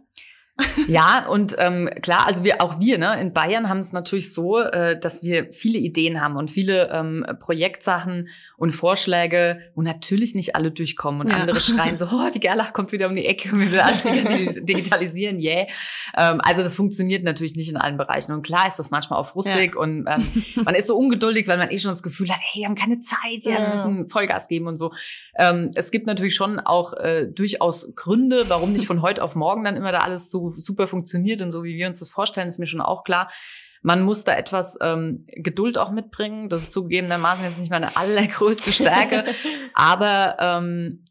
Ja, und ähm, klar, also wir auch wir, ne, in Bayern haben es natürlich so, äh, dass wir viele Ideen haben und viele ähm, Projektsachen und Vorschläge, wo natürlich nicht alle durchkommen und ja. andere schreien so, oh, die Gerlach kommt wieder um die Ecke, wir will alles digitalisieren, yeah. Ähm, also das funktioniert natürlich nicht in allen Bereichen. Und klar ist das manchmal auch frustig ja. und ähm, man ist so ungeduldig, weil man eh schon das Gefühl hat, hey, wir haben keine Zeit, ja, wir müssen Vollgas geben und so. Ähm, es gibt natürlich schon auch äh, durchaus Gründe, warum nicht von heute auf morgen dann immer da alles so super funktioniert und so, wie wir uns das vorstellen, ist mir schon auch klar. Man muss da etwas ähm, Geduld auch mitbringen. Das ist zugegebenermaßen jetzt nicht meine allergrößte Stärke, aber ähm,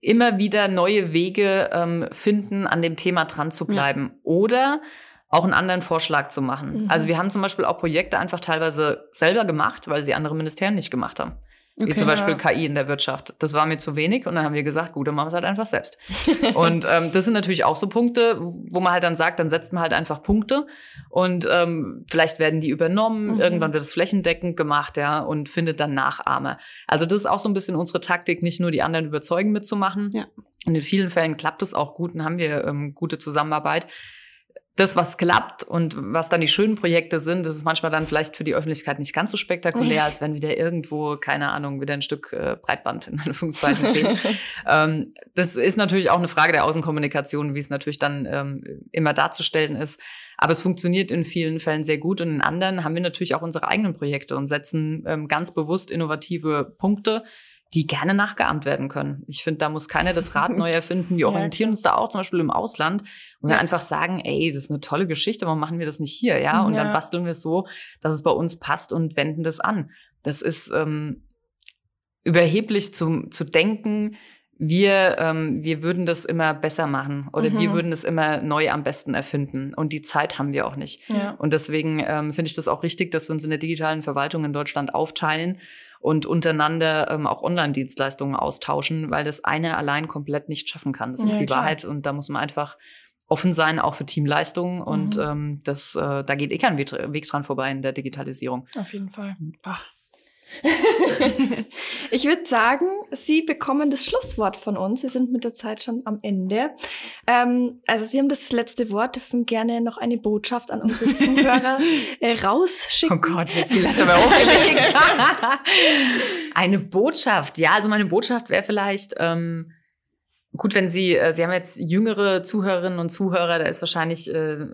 immer wieder neue Wege ähm, finden, an dem Thema dran zu bleiben. Ja. Oder auch einen anderen Vorschlag zu machen. Mhm. Also wir haben zum Beispiel auch Projekte einfach teilweise selber gemacht, weil sie andere Ministerien nicht gemacht haben. Okay, Wie zum Beispiel ja. KI in der Wirtschaft. Das war mir zu wenig und dann haben wir gesagt, gut, dann machen wir es halt einfach selbst. und ähm, das sind natürlich auch so Punkte, wo man halt dann sagt, dann setzt man halt einfach Punkte und ähm, vielleicht werden die übernommen, mhm. irgendwann wird es flächendeckend gemacht, ja, und findet dann Nachahmer. Also das ist auch so ein bisschen unsere Taktik, nicht nur die anderen überzeugen mitzumachen. Ja. Und in vielen Fällen klappt es auch gut und haben wir ähm, gute Zusammenarbeit das, was klappt und was dann die schönen Projekte sind, das ist manchmal dann vielleicht für die Öffentlichkeit nicht ganz so spektakulär, als wenn wieder irgendwo, keine Ahnung, wieder ein Stück äh, Breitband in Anführungszeichen fehlt. ähm, das ist natürlich auch eine Frage der Außenkommunikation, wie es natürlich dann ähm, immer darzustellen ist. Aber es funktioniert in vielen Fällen sehr gut und in anderen haben wir natürlich auch unsere eigenen Projekte und setzen ähm, ganz bewusst innovative Punkte, die gerne nachgeahmt werden können. Ich finde, da muss keiner das Rad neu erfinden. Wir orientieren ja, uns da auch zum Beispiel im Ausland und ja. wir einfach sagen, ey, das ist eine tolle Geschichte, warum machen wir das nicht hier? Ja, und ja. dann basteln wir es so, dass es bei uns passt und wenden das an. Das ist ähm, überheblich zu, zu denken, wir, ähm, wir würden das immer besser machen oder mhm. wir würden es immer neu am besten erfinden. Und die Zeit haben wir auch nicht. Ja. Und deswegen ähm, finde ich das auch richtig, dass wir uns in der digitalen Verwaltung in Deutschland aufteilen und untereinander ähm, auch Online-Dienstleistungen austauschen, weil das eine allein komplett nicht schaffen kann. Das ja, ist die klar. Wahrheit und da muss man einfach offen sein, auch für Teamleistungen. Mhm. Und ähm, das, äh, da geht eh kein Weg dran vorbei in der Digitalisierung. Auf jeden Fall. Ach. ich würde sagen, Sie bekommen das Schlusswort von uns. Sie sind mit der Zeit schon am Ende. Ähm, also Sie haben das letzte Wort, dürfen gerne noch eine Botschaft an unsere Zuhörer äh, rausschicken. Oh Gott, jetzt die Latte mal hochgelegt. eine Botschaft, ja, also meine Botschaft wäre vielleicht, ähm, gut, wenn Sie, äh, Sie haben jetzt jüngere Zuhörerinnen und Zuhörer, da ist wahrscheinlich äh,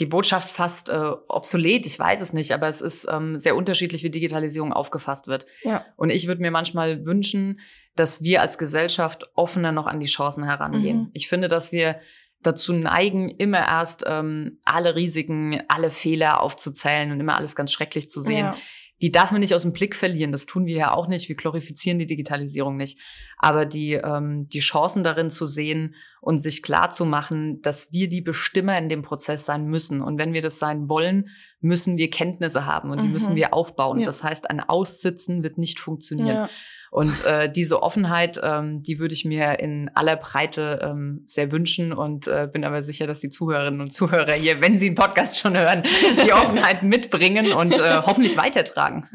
die Botschaft fast äh, obsolet, ich weiß es nicht, aber es ist ähm, sehr unterschiedlich, wie Digitalisierung aufgefasst wird. Ja. Und ich würde mir manchmal wünschen, dass wir als Gesellschaft offener noch an die Chancen herangehen. Mhm. Ich finde, dass wir dazu neigen, immer erst ähm, alle Risiken, alle Fehler aufzuzählen und immer alles ganz schrecklich zu sehen. Ja die darf man nicht aus dem Blick verlieren. Das tun wir ja auch nicht. Wir glorifizieren die Digitalisierung nicht. Aber die, ähm, die Chancen darin zu sehen und sich klar zu machen, dass wir die Bestimmer in dem Prozess sein müssen. Und wenn wir das sein wollen, müssen wir Kenntnisse haben und die mhm. müssen wir aufbauen. Ja. Das heißt, ein Aussitzen wird nicht funktionieren. Ja. Und äh, diese Offenheit, ähm, die würde ich mir in aller Breite ähm, sehr wünschen und äh, bin aber sicher, dass die Zuhörerinnen und Zuhörer hier, wenn sie einen Podcast schon hören, die Offenheit mitbringen und äh, hoffentlich weitertragen.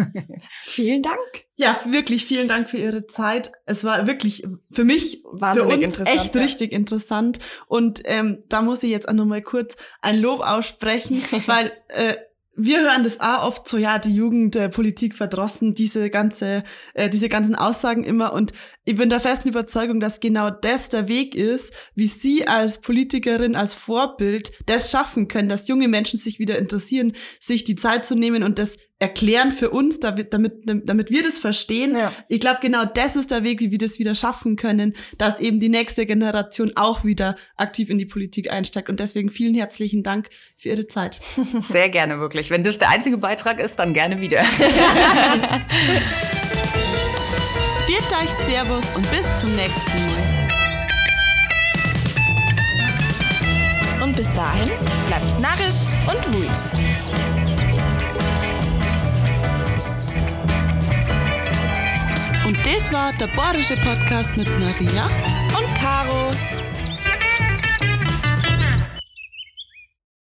Vielen Dank. Ja, wirklich vielen Dank für Ihre Zeit. Es war wirklich für mich Wahnsinnig für uns interessant, echt ja. richtig interessant. Und ähm, da muss ich jetzt auch nochmal kurz ein Lob aussprechen, weil äh, wir hören das auch oft so, ja, die Jugend äh, Politik verdrossen, diese ganze, äh, diese ganzen Aussagen immer. Und ich bin der festen Überzeugung, dass genau das der Weg ist, wie Sie als Politikerin, als Vorbild das schaffen können, dass junge Menschen sich wieder interessieren, sich die Zeit zu nehmen und das erklären für uns, damit, damit, damit wir das verstehen. Ja. Ich glaube, genau das ist der Weg, wie wir das wieder schaffen können, dass eben die nächste Generation auch wieder aktiv in die Politik einsteigt. Und deswegen vielen herzlichen Dank für Ihre Zeit. Sehr gerne, wirklich. Wenn das der einzige Beitrag ist, dann gerne wieder. Viert euch Servus und bis zum nächsten Mal. Und bis dahin bleibt's narrisch und wut. Und das war der Borische Podcast mit Maria. Und Caro.